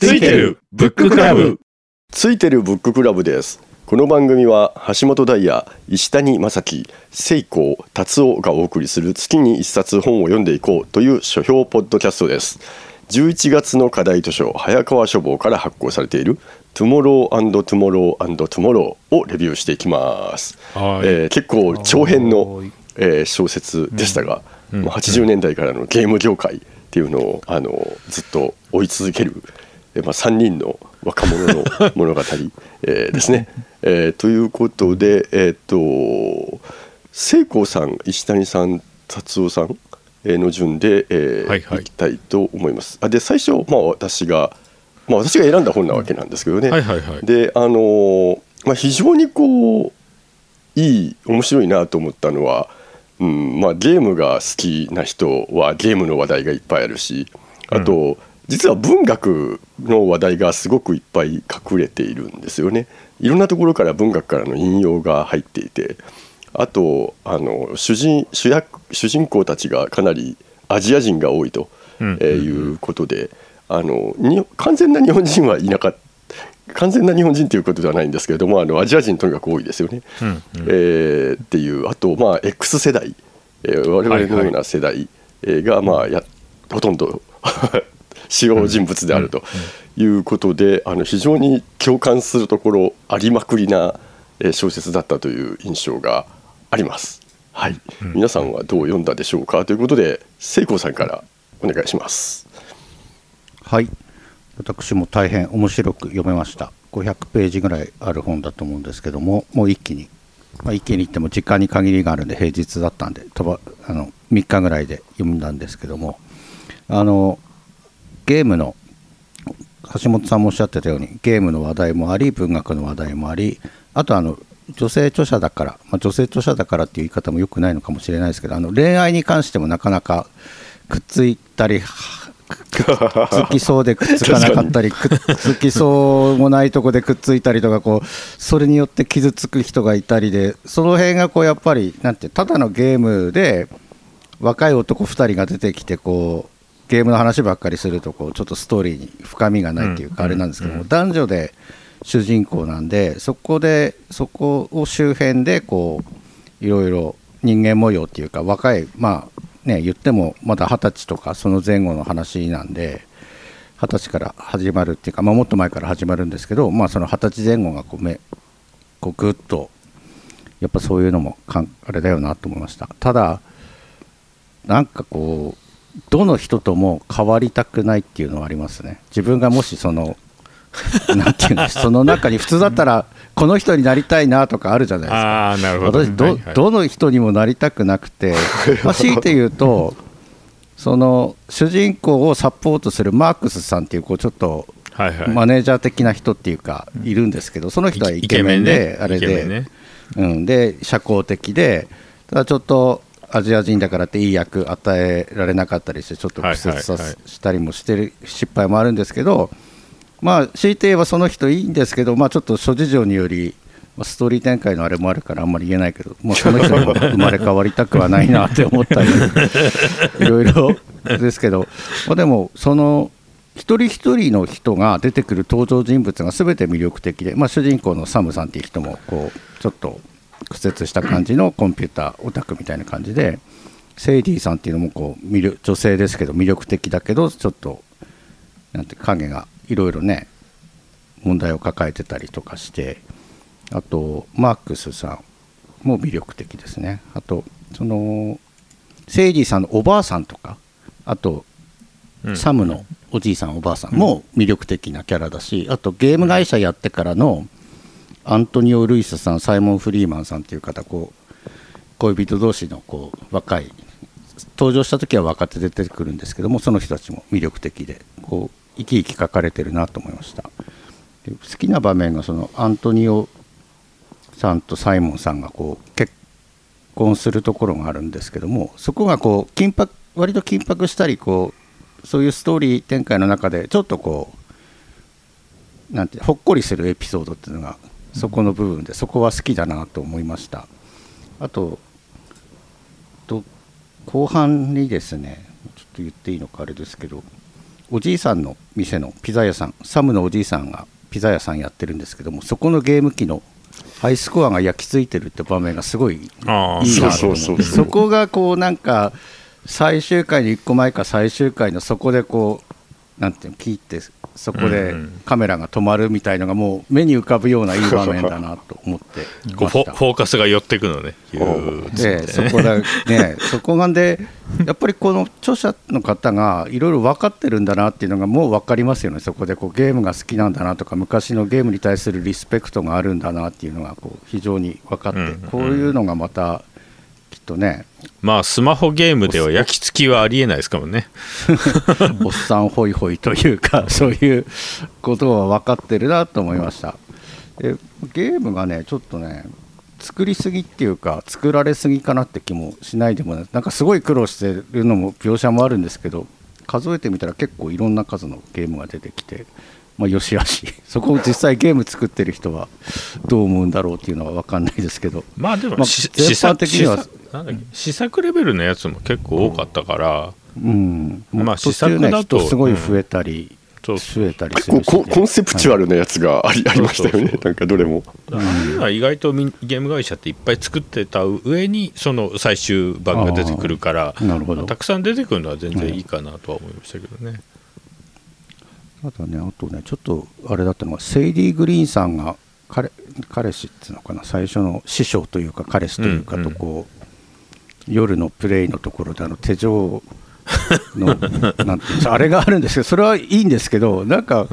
ついてるブッククラブ。ついてるブッククラブです。この番組は橋本大也石谷正樹聖光達夫がお送りする月に一冊本を読んでいこうという書評ポッドキャストです。11月の課題図書早川書房から発行されているトゥモロートゥモロートゥモローをレビューしていきます、はい。えー結構長編の、えー小説でしたが、うん。もう80年代からのゲーム業界っていうのをあのずっと追い続ける、えーまあ、3人の若者の物語、えーですね。えーということで、えっ、と聖光さん石谷さん達夫さんえーの順で、えーはいはいいきたいと思います。あで最初、まあ、私が、まあ、私が選んだ本なわけなんですけどね。はいはいはいであのーまあ、非常にこういい面白いなと思ったのは、うんまあ、ゲームが好きな人はゲームの話題がいっぱいあるしあと、実は文学の話題がすごくいっぱい隠れているんですよね。いろんなところから文学からの引用が入っていてあとあの主人主役主人公たちがかなりアジア人が多いと、うんえーいうことであのに完全な日本人はいなかった完全な日本人ということではないんですけれどもあのアジア人とにかく多いですよね。うんうんえーっていうあとまあ X 世代、えー我々のような世代えーがまあやほとんど主要人物であるということであの非常に共感するところありまくりなえー小説だったという印象があります。はい、皆さんはどう読んだでしょうか？ということで聖光さんからお願いします。はい。私も大変面白く読めました。500ページぐらいある本だと思うんですけどももう一気に、まあ、一気に言っても時間に限りがあるんで平日だったんで飛ばあの3日ぐらいで読んだんですけども。あのゲームの橋本さんもおっしゃってたようにゲームの話題もあり文学の話題もありあとあの女性著者だから、まあ、女性著者だからっていう言い方もよくないのかもしれないですけどあの恋愛に関してもなかなかくっついたりはくっつきそうでくっつかなかったりくっつきそうもないとこでくっついたりとかこうそれによって傷つく人がいたりでその辺がこうやっぱりなんてただのゲームで若い男2人が出てきてこうゲームの話ばっかりするとこうちょっとストーリーに深みがないっていうかあれなんですけども、男女で主人公なんでそこでそこを周辺でこういろいろ人間模様っていうか若いまあね言ってもまだ二十歳とかその前後の話なんで二十歳から始まるっていうか、まあ、もっと前から始まるんですけどまあその二十歳前後がこうめこうぐっとやっぱそういうのもかんあれだよなと思いました。ただなんかこうどの人とも変わりたくないっていうのはありますね。自分がもしその なんていうの その中に普通だったらこの人になりたいなとかあるじゃないですか。ああなるほど。私ど,、はいはい。どの人にもなりたくなくて、まあ、強いて言うとその主人公をサポートするマークスさんっていうこうちょっとマネージャー的な人っていうかいるんですけどその人はイケメンであれで。うん、で社交的でただちょっとアジア人だからっていい役与えられなかったりしてちょっと苦節さはいはい。はいしたりもしてる失敗もあるんですけどまあ強いて言えばその人いいんですけどまあちょっと諸事情によりストーリー展開のあれもあるからあんまり言えないけど、まあ、その人にも生まれ変わりたくはないなって思ったりいろいろですけど、まあ、でもその一人一人の人が出てくる登場人物が全て魅力的で、まあ、主人公のサムさんっていう人もこうちょっと屈折した感じのコンピューターオタクみたいな感じでセイディさんっていうのもこう魅力女性ですけど魅力的だけどちょっとなんて影がいろいろね問題を抱えてたりとかしてあとマークスさんも魅力的ですね。あとそのセイディさんのおばあさんとかあとうん。サムのおじいさんおばあさんも魅力的なキャラだしあとゲーム会社やってからのアントニオ・ルイスさんサイモン・フリーマンさんっていう方こう恋人同士のこう若い登場した時は若手で出てくるんですけどもその人たちも魅力的でこう生き生き書かれてるなと思いました。好きな場面がそのアントニオさんとサイモンさんがこう結婚するところがあるんですけどもそこがこう緊迫割と緊迫したりこうそういうストーリー展開の中でちょっとこうなんてほっこりするエピソードっていうのがそこの部分でそこは好きだなと思いました。あとと後半にですねちょっと言っていいのかあれですけどおじいさんの店のピザ屋さんサムのおじいさんがピザ屋さんやってるんですけどもそこのゲーム機のハイスコアが焼き付いてるって場面がすごいいいああなとそこがこうなんか最終回の1個前か最終回のそこでこうなんていうの聞いてそこでカメラが止まるみたいのがもう目に浮かぶようないい場面だなと思ってこうフォましたフォーカスが寄ってくのね。でね。そこだね そこがでやっぱりこの著者の方がいろいろ分かってるんだなっていうのがもう分かりますよね。そこでこうゲームが好きなんだなとか昔のゲームに対するリスペクトがあるんだなっていうのがこう非常に分かって、こういうのがまたとね。まあスマホゲームでは焼き付きはありえないですからね。おっさんホイホイというか そういうことは分かってるなと思いました。でゲームがねちょっとね作りすぎっていうか作られすぎかなって気もしないでもない。なんかすごい苦労してるのも描写もあるんですけど数えてみたら結構いろんな数のゲームが出てきてまあよしあし。そこを実際ゲーム作ってる人はどう思うんだろうっていうのは分かんないですけど。まあでも、まあ的にはなんだっけ試作レベルのやつも結構多かったから、うん、まあ途中ね試作だと人すごい増えたり、そう増えたりすこるし。コンコンセプチュアルなやつがあり,、ありましたよね。そうそうそう。なんかどれも。あ意外とみゲーム会社っていっぱい作ってた上にその最終版が出てくるからなるほど。たくさん出てくるのは全然いいかなとは思いましたけどね、あとね、あとね、ちょっとあれだったのが、セイリー・グリーンさんが彼、彼氏っていうのかな、最初の師匠というか、彼氏というかうんうん。とこう、夜のプレイのところで、あの手錠の、なんてあれがあるんですけど、それはいいんですけど、なんか、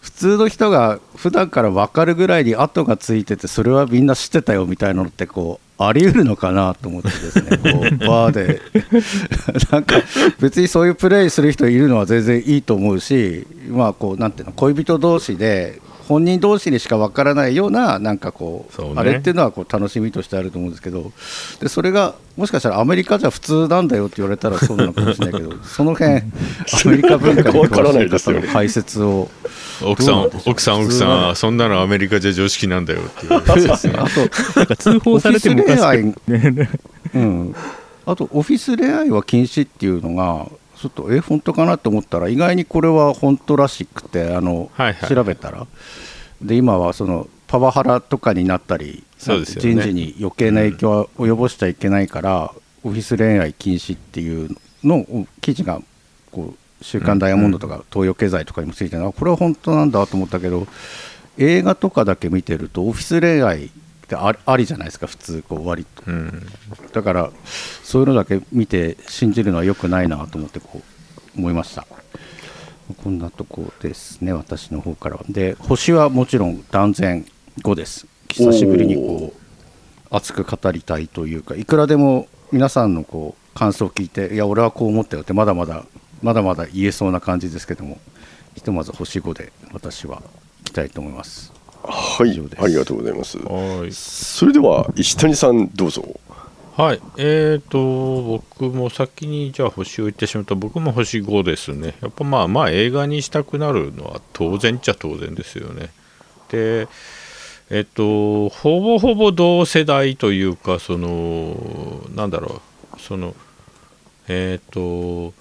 普通の人が普段から分かるぐらいに跡がついてて、それはみんな知ってたよみたいなのって、こう、あり得るのかなと思ってですね、こう バーで、なんか別にそういうプレイする人いるのは全然いいと思うし、まあこうなんていうの、恋人同士で、本人同士にしかわからないような、なんかこう、ねあれっていうのはこう楽しみとしてあると思うんですけど、でそれがもしかしたらアメリカじゃ普通なんだよって言われたらそうなのかもしれないけど、その辺アメリカ文化にわから詳しいないですよね方の解説を。奥さん奥さん奥さんそんなのアメリカじゃ常識なんだよっていうそうですねあとなんか通報されてもおかし。うん、あとオフィス恋愛は禁止っていうのがちょっとえ本当かなと思ったら意外にこれは本当らしくてあの、はいはい。調べたら。で今はそのパワハラとかになったりね。人事に余計な影響を及ぼしちゃいけないから、オフィス恋愛禁止っていうのを記事がこう週刊ダイヤモンドとか東洋経済とかにもついてるのはこれは本当なんだと思ったけど映画とかだけ見てるとオフィス恋愛ってありありじゃないですか普通こう割と。うん。だからそういうのだけ見て信じるのは良くないなと思ってこう思いました。こんなとこですね私の方からは。で星はもちろん断然5です。久しぶりにこう熱く語りたいというかいくらでも皆さんのこう感想を聞いていや俺はこう思ったよってまだまだまだまだ言えそうな感じですけどもひとまず星5で私はいきたいと思いますはいありがとうございます。はい。それでは石谷さんどうぞ。はい、えーと、僕も先にじゃあ星を言ってしまった僕も星5ですね。やっぱまあまあ映画にしたくなるのは当然っちゃ当然ですよね。で、えっと、ほぼほぼ同世代というか、その、なんだろう、その、えっと、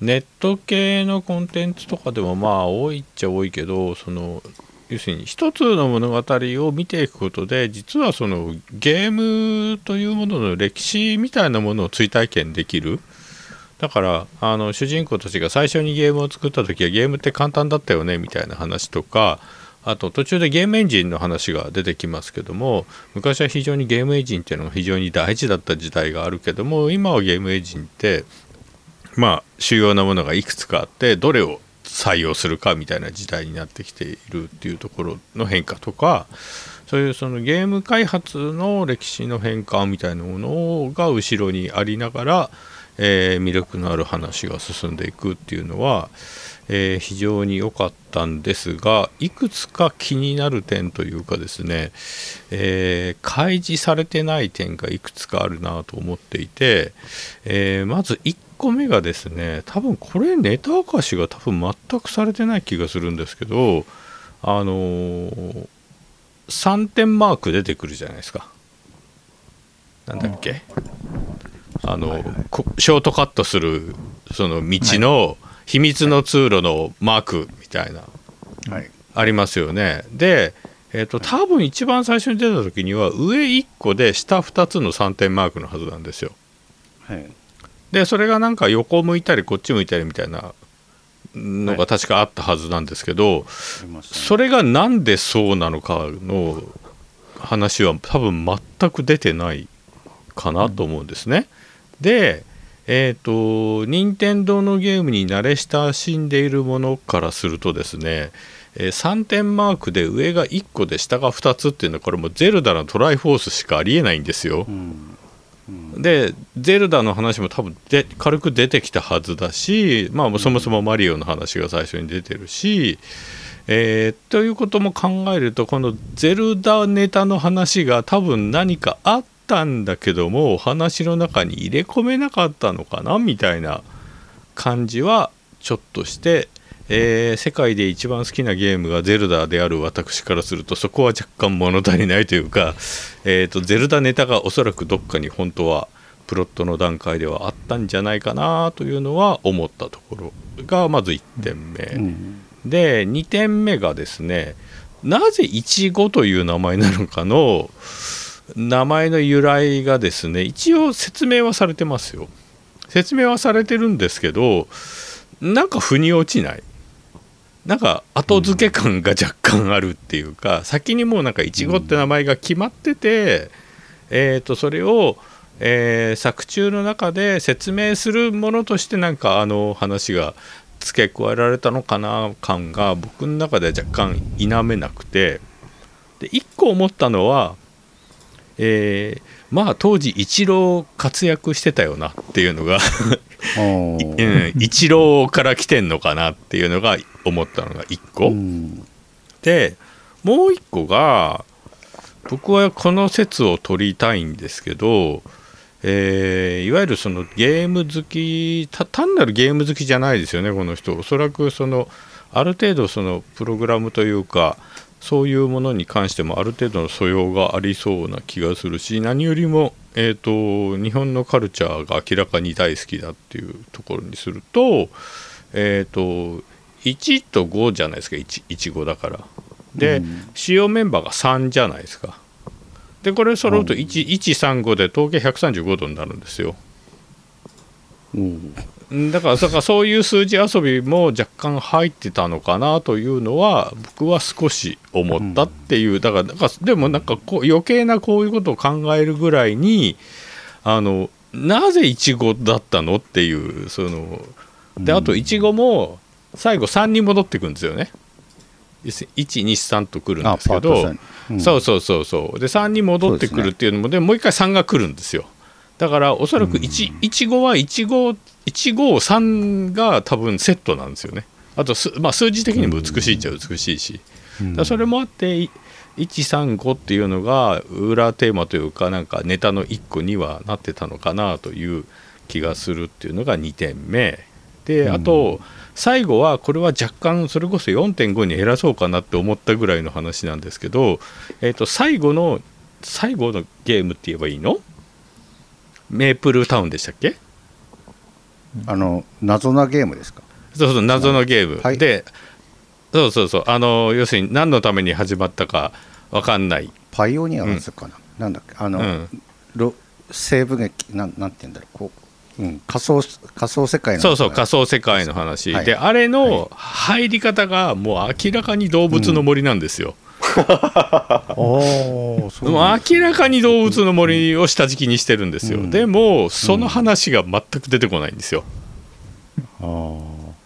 ネット系のコンテンツとかでもまあ多いっちゃ多いけど、その、要するに一つの物語を見ていくことで実はそのゲームというものの歴史みたいなものを追体験できる。だからあの主人公たちが最初にゲームを作った時はゲームって簡単だったよねみたいな話とかあと途中でゲームエンジンの話が出てきますけども昔は非常にゲームエンジンっていうのが非常に大事だった時代があるけども今はゲームエンジンってまあ主要なものがいくつかあってどれを採用するかみたいな時代になってきているっていうところの変化とかそういうそのゲーム開発の歴史の変化みたいなものが後ろにありながら、えー魅力のある話が進んでいくっていうのは、えー非常に良かったんですがいくつか気になる点というかですね、えー開示されてない点がいくつかあるなと思っていて、えまず1個目がですね多分これネタ明かしが多分全くされてない気がするんですけどあの3点マーク出てくるじゃないですか。なんだっけ？あの、こショートカットするその道の秘密の通路のマークみたいな。はい。ありますよね。でえー、と多分一番最初に出た時には上1個で下2つの3点マークのはずなんですよ。はい。でそれがなんか横向いたりこっち向いたりみたいなのが確かあったはずなんですけど、ありましたね。それがなんでそうなのかの話は多分全く出てないかなと思うんですね。でえっ、と任天堂のゲームに慣れ親しんでいるものからするとですね、えー3点マークで上が1個で下が2つっていうのはこれもうゼルダのトライフォースしかありえないんですよ。うんでゼルダの話も多分で軽く出てきたはずだし、まあ、そもそもマリオの話が最初に出てるし、えーということも考えるとこのゼルダネタの話が多分何かあったんだけども話の中に入れ込めなかったのかなみたいな感じはちょっとして、えー世界で一番好きなゲームがゼルダである私からするとそこは若干物足りないというか、えーとゼルダネタがおそらくどっかに本当はプロットの段階ではあったんじゃないかなというのは思ったところがまず1点目。うんで2点目がですねなぜいちごという名前なのかの名前の由来がですね一応説明はされてますよ。説明はされてるんですけどなんか腑に落ちない。なんか後付け感が若干あるっていうか、先にもうなんかいちごって名前が決まってて、えー、とそれを、えー作中の中で説明するものとしてなんかあの話が付け加えられたのかな感が僕の中では若干否めなくて。で1個思ったのは、えーまあ当時イチロー活躍してたよなっていうのがおうーんイチローから来てんのかなっていうのが思ったのが1個。うん。でもう一個が僕はこの説を取りたいんですけど、えーいわゆるそのゲーム好きた単なるゲーム好きじゃないですよねこの人。おそらくそのある程度そのプログラムというかそういうものに関してもある程度の素養がありそうな気がするし何よりも、えー、と日本のカルチャーが明らかに大好きだっていうところにすると,、えー、と1と5じゃないですか 1, 1 5だから。で、うん主要メンバーが3じゃないですか。でこれ揃うと1 135で統計135度になるんですよ。うんんだからだからそういう数字遊びも若干入ってたのかなというのは僕は少し思ったっていう、だからだからでもなんかこう余計なこういうことを考えるぐらいにあのなぜいちごだったのっていうそのであといちごも最後3に戻ってくるんですよね。123とくるんあですけど、うん。そうそうそうそう。で3に戻ってくるっていうのもでもう一回3が来るんですよだからおそらく1 15は15 153が多分セットなんですよね。あとす、まあ、数字的にも美しいっちゃ美しいし、だからそれもあってい135っていうのが裏テーマというかなんかネタの1個にはなってたのかなという気がするっていうのが2点目。であと最後はこれは若干それこそ4.5に減らそうかなって思ったぐらいの話なんですけど、えー、と最後の最後のゲームって言えばいいの？メープルタウンでしたっけ？あの謎なゲームですか？そうそう謎のゲーム、はい。でそうそうそう。あの要するに何のために始まったか分かんない。パイオニアのやつかな、なんだっけ？あの、うん。ロ西部劇なんなんて言うんだろう？こう、うん、仮想仮想世界のそうそう仮想世界の話、はい。であれの入り方がもう明らかに動物の森なんですよ、おお そうもう明らかに動物の森を下敷きにしてるんですよ、うん。でもその話が全く出てこないんですよ、あ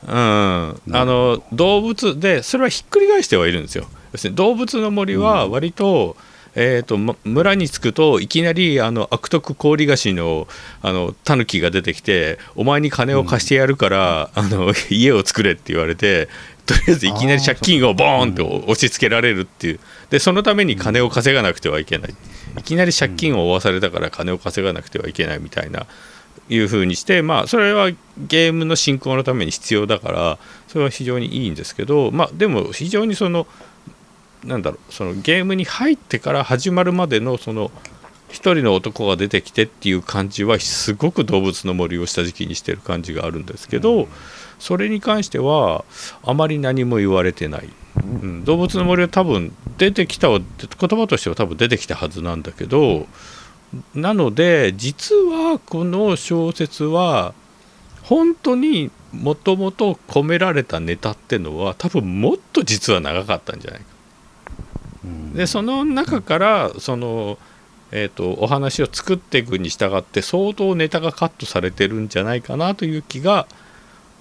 うん、あの動物でそれはひっくり返してはいるんですよ。要するに動物の森は割と,、えー、とま村に着くといきなりあの悪徳氷菓子のあのタヌキが出てきてお前に金を貸してやるから、あの 家を作れって言われてとりあえずいきなり借金をボーンと押し付けられるっていう。でそのために金を稼がなくてはいけない。いきなり借金を負わされたから金を稼がなくてはいけないみたいないうふうにしてまあそれはゲームの進行のために必要だからそれは非常にいいんですけどまあでも非常にそのなんだろうそのゲームに入ってから始まるまでのその一人の男が出てきてっていう感じはすごく動物の森を下敷きにしてる感じがあるんですけど、それに関してはあまり何も言われてない、うん、動物の森は多分出てきたは言葉としては多分出てきたはずなんだけどなので実はこの小説は本当にもともと込められたネタってのは多分もっと実は長かったんじゃないか。でその中からその、えーと、お話を作っていくに従って相当ネタがカットされてるんじゃないかなという気が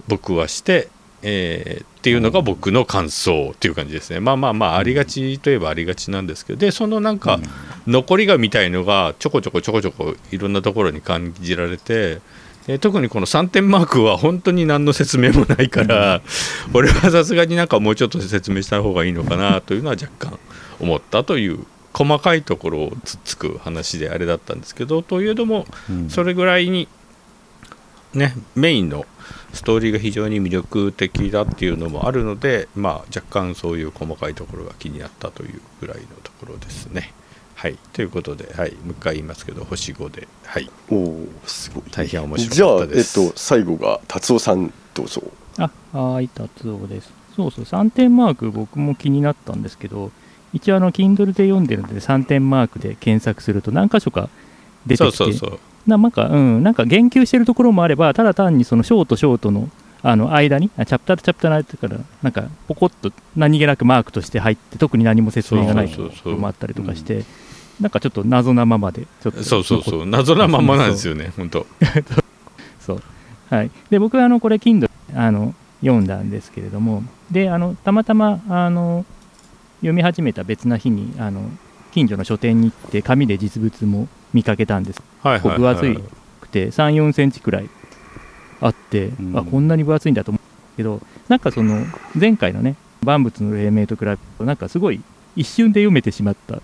僕はして、えー、っていうのが僕の感想っていう感じですね。まあまあまあありがちといえばありがちなんですけどでそのなんか残りがみたいのがちょこちょこちょこちょこいろんなところに感じられて。え特にこの3点マークは本当に何の説明もないから、俺はさすがになんかもうちょっと説明した方がいいのかなというのは若干思ったという細かいところをつっつく話であれだったんですけどというのもそれぐらいにねメインのストーリーが非常に魅力的だっていうのもあるので、まあ、若干そういう細かいところが気になったというぐらいのところですね。はい、ということで、はい、もう一回言いますけど星5で、はい、おおすごい。大変面白かったです。じゃあ、えっと、最後が達夫さんどうぞ。あはい達夫です。そうそう3点マーク僕も気になったんですけど一応あの Kindle で読んでるので3点マークで検索すると何箇所か出てきてそうそうそう。なんか、うん、なんか言及してるところもあればただ単にそのショートショートのあの間にチャプターとチャプターの間からなんかポコッと何気なくマークとして入って特に何も説明がないところもあったりとかして、なんかちょっと謎なままでちょっとそうそうそう。謎なままなんですよね本当。そう。はい。で僕はあのこれ Kindle あの読んだんですけれどもであのたまたまあの読み始めた別な日にあの近所の書店に行って紙で実物も見かけたんです、はいはいはい、分厚くて3 4センチくらいあって、うん、あこんなに分厚いんだと思うけどなんかその前回のね万物の黎明と比べるとなんかすごい一瞬で読めてしまった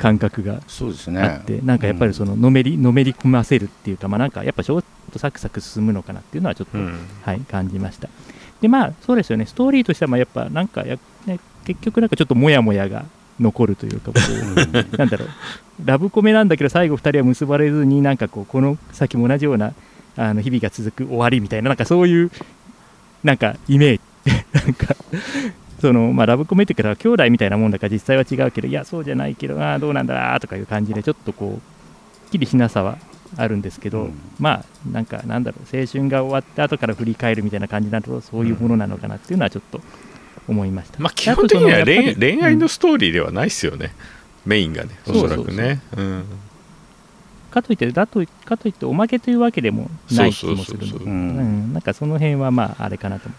感覚があって、なんかやっぱりそののめりのめり込ませるっていうか、まあ、なんかやっぱちょっとサクサク進むのかなっていうのはちょっと、はい、感じました。でまあそうですよね。ストーリーとしてはまあやっぱなんかや、ね、結局なんかちょっともやもやが残るというかこう なんだろう。ラブコメなんだけど最後2人は結ばれずになんかこうこの先も同じようなあの日々が続く終わりみたいななんかそういうなんかイメージ。なんかそのまあ、ラブコメっていうか兄弟みたいなもんだから実際は違うけどいやそうじゃないけどあどうなんだとかいう感じでちょっとこうっきりしなさはあるんですけど、うん、まあなんかなんだろう青春が終わった後から振り返るみたいな感じになるとそういうものなのかなっていうのはちょっと思いました、まあ、基本的には恋恋愛のストーリーではないですよね、うん、メインがねおそらくね。かといってだとかといっておまけというわけでもない気もするなんかその辺はまああれかなと思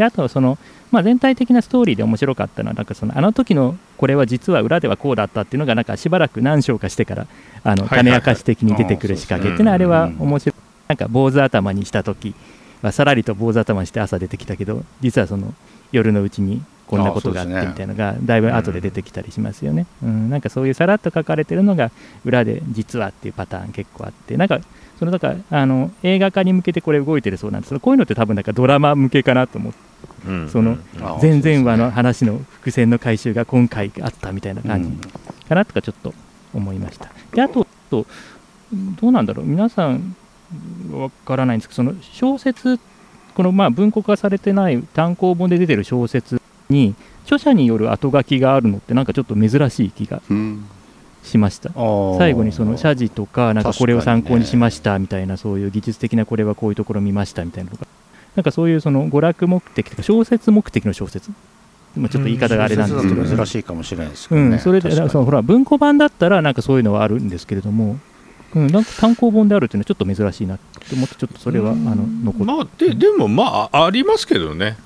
であとその、まあ、全体的なストーリーで面白かったのはなんかそのあの時のこれは実は裏ではこうだったっていうのがなんかしばらく何章かしてからあの種明かし的に出てくる仕掛けっていうのはあれは面白い。なんか坊主頭にした時はさらりと坊主頭にして朝出てきたけど実はその夜のうちにこんなことがあってみたいなのがだいぶ後で出てきたりしますよね、うん、なんかそういうさらっと書かれてるのが裏で実はっていうパターン結構あってなんかそのだからあの映画化に向けてこれ動いてるそうなんです。けどこういうのって多分なんかドラマ向けかなと思って、うん、その前々話の話の伏線の回収が今回あったみたいな感じ。かなとかちょっと思いました。であとどうなんだろう。皆さんわからないんですけどその小説このまあ文庫化されてない単行本で出てる小説に著者による後書きがあるのってなんかちょっと珍しい気がしました、最後にその謝辞とかなんかこれを参考にしましたみたいな、そういう技術的なこれはこういうところ見ましたみたいなとかなんかそういうその娯楽目的とか小説目的の小説。まあ、ちょっと言い方があれなんですけど、珍しいかもしれないですけど、ね、うん、それでそのほら文庫版だったらなんかそういうのはあるんですけれども、うん、なんか単行本であるっていうのはちょっと珍しいなって思ってちょっとそれはあの残って、まあ、ででもまあありますけどね。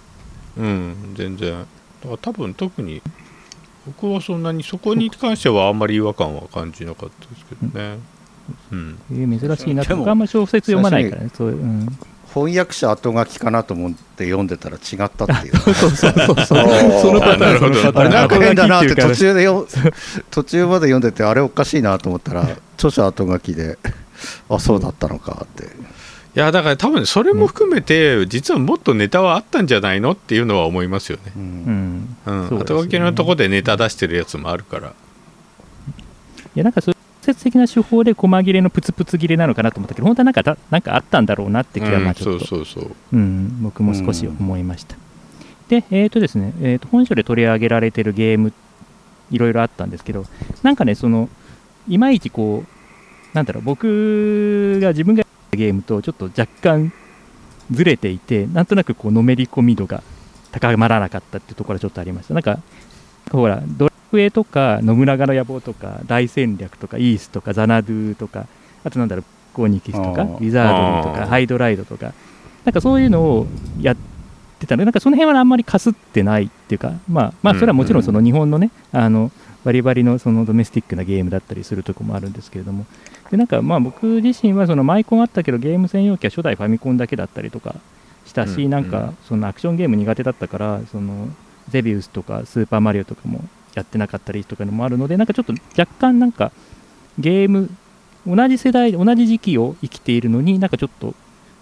うん全然。だから多分特に僕はそんなにそこに関してはあんまり違和感は感じなかったですけどね、うん、えー、珍しいなってあんま小説読まないからねそういう、うん、翻訳者後書きかなと思って読んでたら違ったっていう。そうそうそうそう。そのパターンそのパターン。なんか変だなって途中でよ 途中まで読んでてあれおかしいなと思ったら著者後書きであそうだったのかって。いやだから多分それも含めて、実はもっとネタはあったんじゃないのっていうのは思いますよね。うん、うん、後書きのとこでネタ出してるやつもあるから。いやなんかそ説的な手法で細切れのプツプツ切れなのかなと思ったけど本当はなんかだなんかあったんだろうなって気はまあちょっと、僕も少し思いました。で、えっ、とですね、えー、と本書で取り上げられてるゲーム、いろいろあったんですけど、なんかね、その、いまいちこう、なんだろう、僕が自分がやったゲームとちょっと若干ずれていて、なんとなくこう、のめり込み度が高まらなかったっていうところはちょっとありました。なんか、ほら、ドラクエとか、信長の野望とか、大戦略とか、イースとか、ザナドゥとか、あとなんだろう、コーニキスとか、ウィザードとか、ハイドライドとか、なんかそういうのをやってたの。で、なんかその辺はあんまりかすってないっていうか、まあ、まあ、それはもちろんその日本のね、あのバリバリのそのドメスティックなゲームだったりするとこもあるんですけれども、でなんかまあ僕自身はそのマイコンあったけど、ゲーム専用機は初代ファミコンだけだったりとかしたし、うん。なんかそのアクションゲーム苦手だったから、そのゼビウスとかスーパーマリオとかもやってなかったりとかのもあるので、なんかちょっと若干なんかゲーム、同じ世代、同じ時期を生きているのになんかちょっと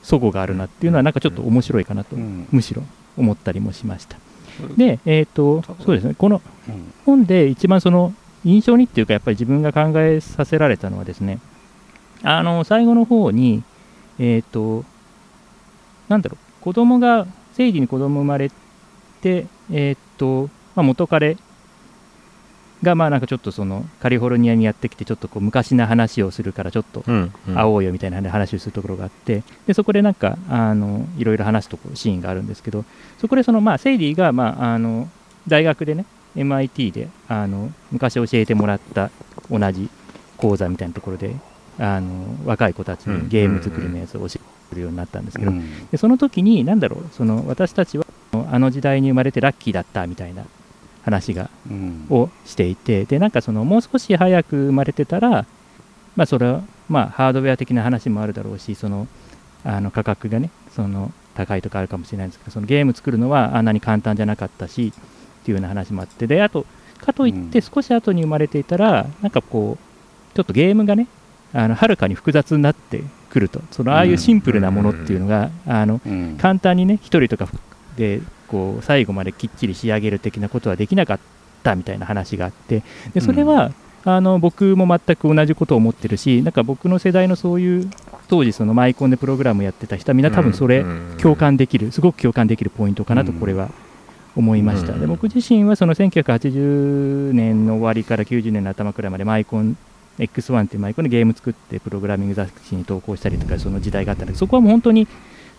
齟齬があるなっていうのは、なんかちょっと面白いかなと、うん。むしろ思ったりもしました。で、えっ、と、そうですね、このうん。本で一番その印象にっていうか、やっぱり自分が考えさせられたのはですね、あの最後の方に、えっ、と、なんだろう、子供が、生児に子供生まれて、えっ、と、まあ、元彼が、まあなんかちょっとそのカリフォルニアにやってきて、ちょっとこう昔の話をするから、ちょっと会おうよみたいな話をするところがあって、でそこでなんかあのいろいろ話すとこシーンがあるんですけど、そこでその、まあ、セイディが、まあ、あの大学でね、MIT であの昔教えてもらった同じ講座みたいなところで、あの若い子たちうんにゲーム作りのやつを教えるようになったんですけど、うん。でその時に、なんだろう、その私たちはあの時代に生まれてラッキーだったみたいな話がうん。をしていて、でなんかそのもう少し早く生まれてたら、まあ、それは、まあ、ハードウェア的な話もあるだろうし、そのあの価格がね、その高いとかあるかもしれないんですけど、そのゲーム作るのはあんなに簡単じゃなかったしっていうような話もあって、であと、かといってうん。少し後に生まれていたら、なんかこう、ちょっとゲームがね、あのはるかに複雑になってくると、そのああいうシンプルなものっていうのが、あのうん。簡単にね、一人とかでこう最後まできっちり仕上げる的なことはできなかったみたいな話があって、でそれは、あの僕も全く同じことを思ってるし、なんか僕の世代のそういう、当時、そのマイコンでプログラムやってた人は、みんな多分それ、共感できる、すごく共感できるポイントかなと、うんこれは思いました。うん。で僕自身はその1980年の終わりから90年の頭くらいまでマイコン X1 っていうマイコンでゲーム作ってプログラミング雑誌に投稿したりとかその時代があったんだけどそこはもう本当に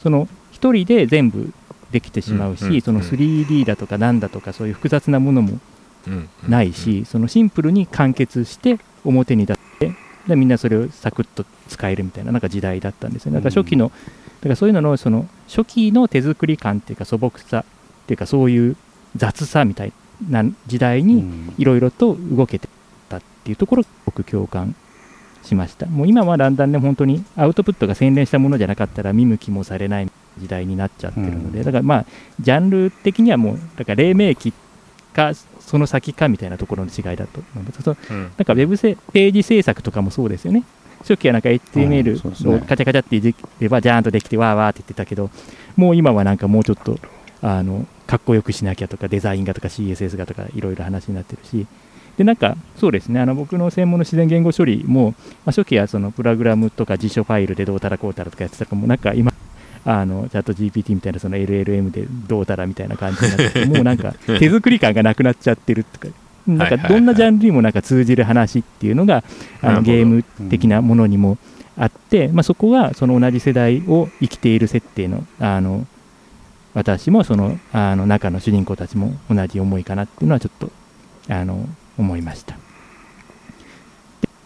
その一人で全部できてしまうし、その 3D だとかなんだとかそういう複雑なものもうんないし、そのシンプルに完結して表に出してでみんなそれをサクッと使えるみたいななんか時代だったんですよね。だから初期の、だからそういうののその初期の手作り感っていうか素朴さっていうかそういう雑さみたいな時代うにん。いろいろと動けてたっていうところ僕共感しました。もう今はだんだんね本当にアウトプットが洗練したものじゃなかったら見向きもされない時代になっちゃってるので、うん。だからまあジャンル的にはもうだから黎明期かその先かみたいなところの違いだと思います。うん。なんかウェブせページ制作とかもそうですよね。初期はなんか HTML ね。をカチャカチャって入ればジャーンとできてわーわーって言ってたけどもう今はなんかもうちょっとあのかっこよくしなきゃとかデザインがとか CSS がとかいろいろ話になってるし。でなんかそうですねあの僕の専門の自然言語処理も、まあ、初期はそのプログラムとか辞書ファイルでどうたらこうたらとかやってたかもなんか今あのチャット GPT みたいなその LLM でどうたらみたいな感じになっててもうなんか手作り感がなくなっちゃってるとかなんかどんなジャンルにもなんか通じる話っていうのがあのゲーム的なものにもあって、まあ、そこはその同じ世代を生きている設定のあの私もそのあの中の主人公たちも同じ思いかなっていうのはちょっとあの思いました。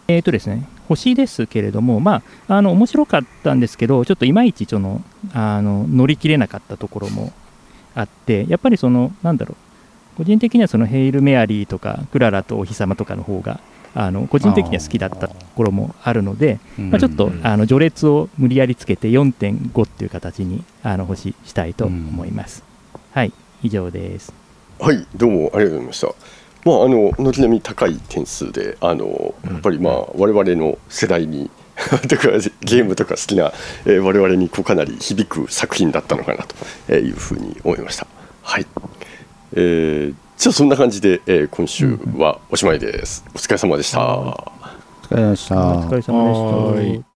でえーとですね、星ですけれども、まあ、あの面白かったんですけど、ちょっといまいちそのあの乗り切れなかったところもあって、やっぱりその、なんだろう、個人的にはそのヘイル・メアリーとか、クララとお日様とかの方が、あの個人的には好きだったところもあるので、うんまあ、ちょっとうんあの序列を無理やりつけて4.5っていう形にあの星したいと思います。はい、以上です。はいどうもありがとうございました。まああの軒並み高い点数であのうん。やっぱりまあ我々の世代に とかゲームとか好きな、えー我々にこうかなり響く作品だったのかなというふうに思いました。はい、えーじゃあそんな感じで、えー今週はおしまいです。お疲れ様でした、お疲疲れ様でした。お疲れ様でした。はい